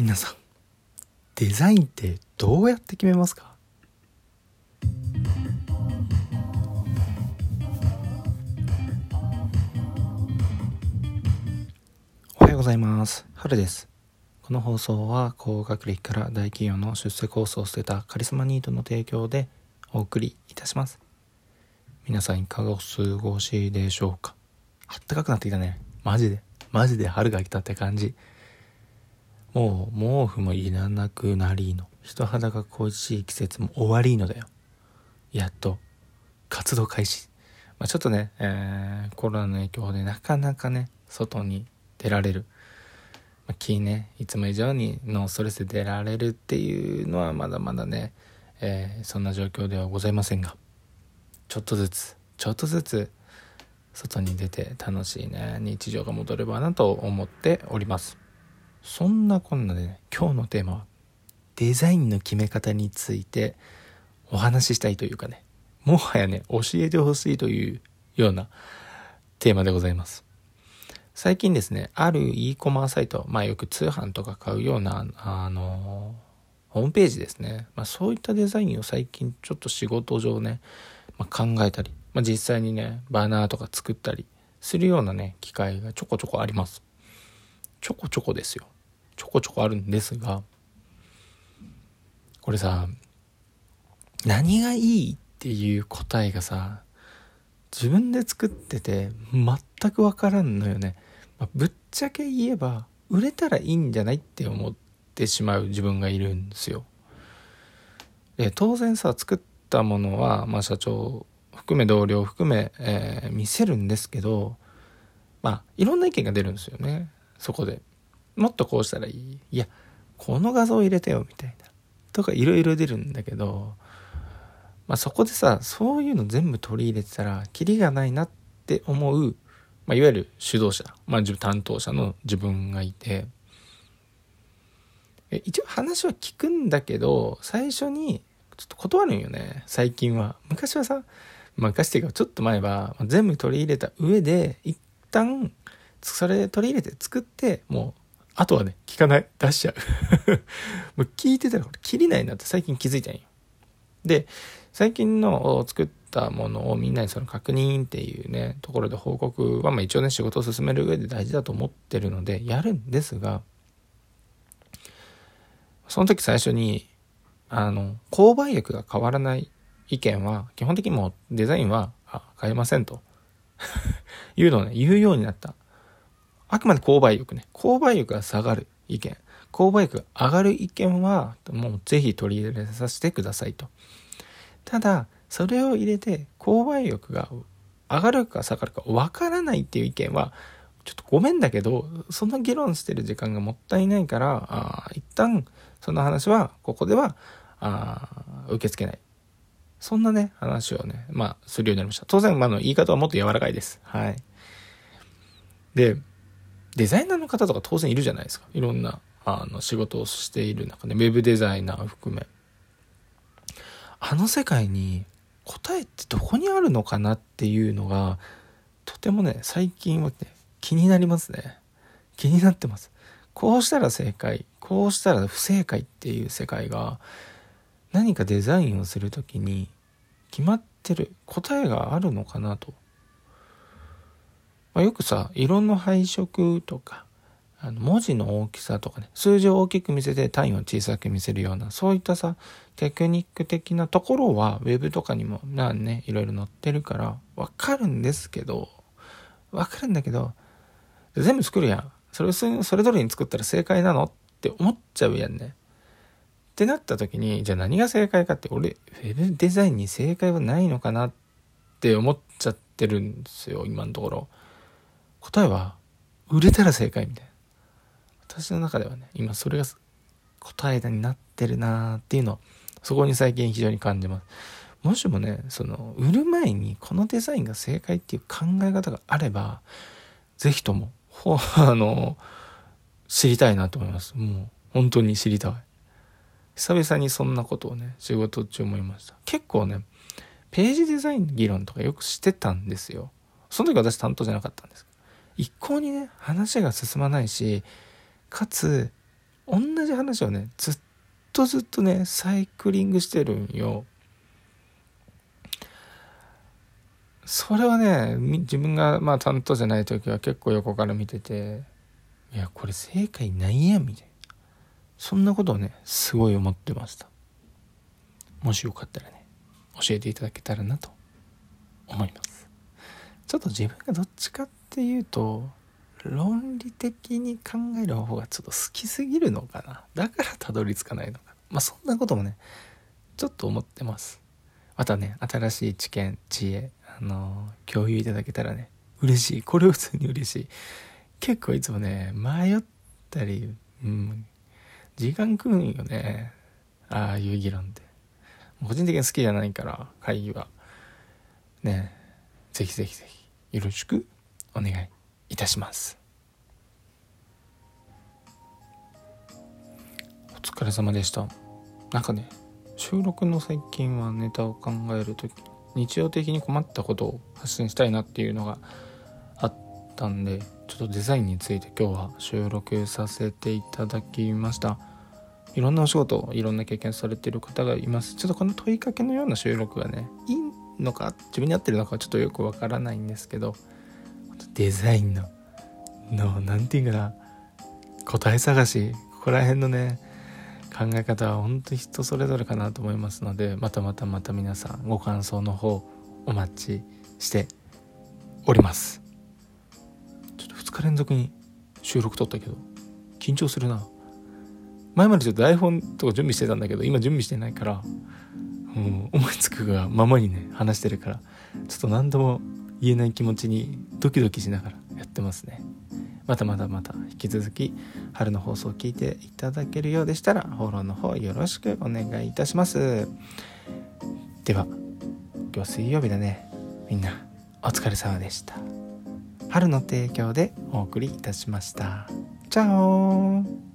皆さんデザインってどうやって決めますか？おはようございます。春です。この放送は高学歴から大企業の出世コースを捨てたカリスマニートの提供でお送りいたします。皆さんいかがお過ごしでしょうか？あったかくなってきたね。マジで。マジで春が来たって感じ。もう毛布もいらなくなりの。人肌が恋しい季節も終わりのだよ。やっと活動開始、まあ、ちょっとね、えー、コロナの影響でなかなかね外に出られる、まあ、気ねいつも以上にのストレスで出られるっていうのはまだまだね、えー、そんな状況ではございませんが。ちょっとずつちょっとずつ外に出て楽しいね日常が戻ればなと思っております。そんなこんなでね今日のテーマはデザインの決め方についてお話ししたいというかねもはやね教えてほしいというようなテーマでございます。最近ですねある e コマーサイトまあよく通販とか買うようなあのホームページですね、まあ、そういったデザインを最近ちょっと仕事上ね、まあ、考えたりまあ、実際にねバナーとか作ったりするようなね機会がちょこちょこあります。ちょこちょこですよ。ちょこちょこあるんですがこれさ何がいいっていう答えがさ自分で作ってて全く分からんのよね、まあ、ぶっちゃけ言えば売れたらいいんじゃないって思ってしまう自分がいるんですよ。で当然さ作ったものは、まあ、社長含め同僚含め、えー、見せるんですけどまあいろんな意見が出るんですよね。そこで。もっとこうしたらいい？いやこの画像入れてよみたいな。とかいろいろ出るんだけどまあそこでさそういうの全部取り入れてたらキリがないなって思う、まあ、いわゆる主導者、まあ、担当者の自分がいて一応話は聞くんだけど最初にちょっと断るんよね最近は。昔はさ任していうかちょっと前は全部取り入れた上で一旦それ取り入れて作ってもうあとはね聞かない。出しちゃう。もう聞いてたらこれ切りないなって最近気づいたんよ。で最近の作ったものをみんなにその確認っていうねところで報告はまあ一応ね仕事を進める上で大事だと思ってるのでやるんですがその時最初にあの購買力が変わらない意見は、基本的にもうデザインは変えませんと。いうのをね、言うようになった。あくまで購買力ね。購買力が下がる意見。購買力が上がる意見は、もうぜひ取り入れさせてくださいと。ただ、それを入れて、購買力が上がるか下がるかわからないっていう意見は、ちょっとごめんだけど、その議論してる時間がもったいないから、あ一旦その話は、ここでは、あ受け付けない。そんなね、話をね、まあ、するようになりました。当然、まあ、の、言い方はもっと柔らかいです。はい。で、デザイナーの方とか当然いるじゃないですか。いろんな、あの、仕事をしている中で、ウェブデザイナー含め。あの世界に答えってどこにあるのかなっていうのが、とてもね、最近はね、気になりますね。気になってます。こうしたら正解、こうしたら不正解っていう世界が、何かデザインをする時に決まってる答えがあるのかなと、まあ、よくさ色の配色とかあの文字の大きさとかね数字を大きく見せて単位を小さく見せるようなそういったさテクニック的なところはウェブとかにもなねいろいろ載ってるからわかるんですけどわかるんだけど全部作るやんそれそれぞれに作ったら正解なのって思っちゃうやんねってなった時に、じゃあ何が正解かって、俺、ウェブデザインに正解はないのかなって思っちゃってるんですよ、今のところ。答えは、売れたら正解みたいな。私の中ではね、今それが答えになってるなーっていうのを、そこに最近非常に感じます。もしもね、その、売る前にこのデザインが正解っていう考え方があれば、ぜひとも、ほ、あの、知りたいなと思います。もう、本当に知りたい。久々にそんなことをね、仕事中思いました。結構ね、ページデザイン議論とかよくしてたんですよ。その時私担当じゃなかったんです。一向にね、話が進まないし、かつ、同じ話をねずっとずっとねサイクリングしてるんよ。それはね自分がまあ担当じゃない時は結構横から見てていやこれ正解ないやんみたいな。そんなことをねすごい思ってました。もしよかったらね教えていただけたらなと思います。ちょっと自分がどっちかってっていうと論理的に考える方がちょっと好きすぎるのかな。だからたどり着かないのかまあそんなこともねちょっと思ってます。またね新しい知見知恵あのー、共有いただけたらね嬉しい。これ普通に嬉しい。結構いつもね迷ったりうん時間食うんよね。ああいう議論って。個人的に好きじゃないから会議は。ね。ぜひぜひぜひ。よろしく。お願いいたします。お疲れ様でした。なんかね収録の最近はネタを考える時日常的に困ったことを発信したいなっていうのがあったんでちょっとデザインについて今日は収録させていただきました。いろんなお仕事いろんな経験されてる方がいます。ちょっとこの問いかけのような収録がねいいのか自分に合ってるのかはちょっとよくわからないんですけどデザインのの何て言うかな答え探しここら辺のね考え方は本当に人それぞれかなと思いますのでまたまたまた皆さんご感想の方お待ちしております。ちょっと2日連続に収録撮ったけど緊張するな。前までちょっと台本とか準備してたんだけど今準備してないからもう思いつくがままにね話してるからちょっと何度も言えない気持ちにドキドキしながらやってますね。またまたまた引き続き春の放送を聞いていただけるようでしたらフォローの方よろしくお願いいたします。では今日水曜日だね。みんなお疲れ様でした。春の提供でお送りいたしました。チャオ